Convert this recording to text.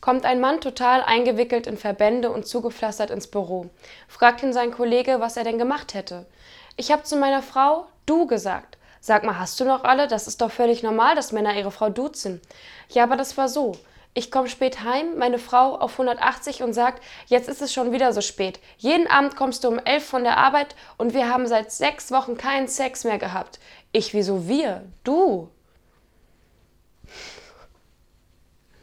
Kommt ein Mann total eingewickelt in Verbände und zugepflastert ins Büro. Fragt ihn sein Kollege, was er denn gemacht hätte. Ich habe zu meiner Frau du gesagt. Sag mal, hast du noch alle? Das ist doch völlig normal, dass Männer ihre Frau duzen. Ja, aber das war so. Ich komme spät heim, meine Frau auf 180 und sagt, jetzt ist es schon wieder so spät. Jeden Abend kommst du um 11 von der Arbeit und wir haben seit sechs Wochen keinen Sex mehr gehabt. Ich, wieso wir? Du.